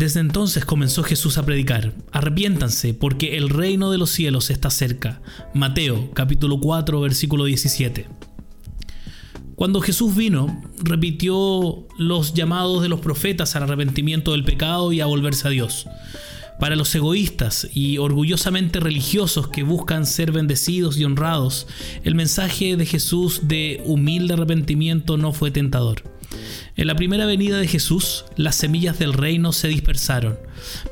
Desde entonces comenzó Jesús a predicar, arrepiéntanse porque el reino de los cielos está cerca. Mateo capítulo 4 versículo 17. Cuando Jesús vino, repitió los llamados de los profetas al arrepentimiento del pecado y a volverse a Dios. Para los egoístas y orgullosamente religiosos que buscan ser bendecidos y honrados, el mensaje de Jesús de humilde arrepentimiento no fue tentador. En la primera venida de Jesús, las semillas del reino se dispersaron,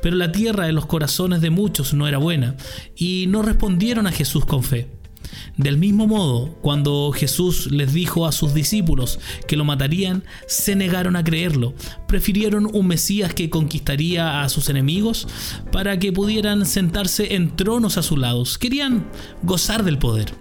pero la tierra de los corazones de muchos no era buena, y no respondieron a Jesús con fe. Del mismo modo, cuando Jesús les dijo a sus discípulos que lo matarían, se negaron a creerlo. Prefirieron un Mesías que conquistaría a sus enemigos para que pudieran sentarse en tronos a su lado. Querían gozar del poder.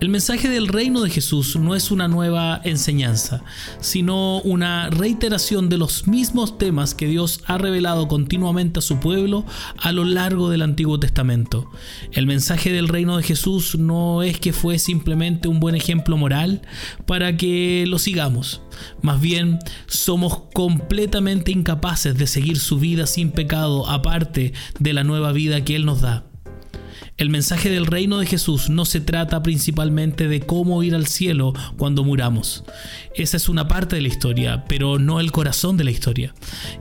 El mensaje del reino de Jesús no es una nueva enseñanza, sino una reiteración de los mismos temas que Dios ha revelado continuamente a su pueblo a lo largo del Antiguo Testamento. El mensaje del reino de Jesús no es que fue simplemente un buen ejemplo moral para que lo sigamos. Más bien, somos completamente incapaces de seguir su vida sin pecado aparte de la nueva vida que Él nos da. El mensaje del reino de Jesús no se trata principalmente de cómo ir al cielo cuando muramos. Esa es una parte de la historia, pero no el corazón de la historia.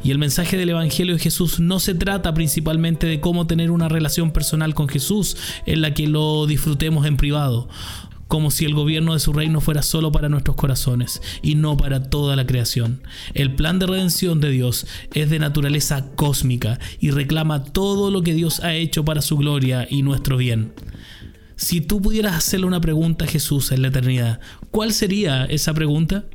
Y el mensaje del Evangelio de Jesús no se trata principalmente de cómo tener una relación personal con Jesús en la que lo disfrutemos en privado como si el gobierno de su reino fuera solo para nuestros corazones y no para toda la creación. El plan de redención de Dios es de naturaleza cósmica y reclama todo lo que Dios ha hecho para su gloria y nuestro bien. Si tú pudieras hacerle una pregunta a Jesús en la eternidad, ¿cuál sería esa pregunta?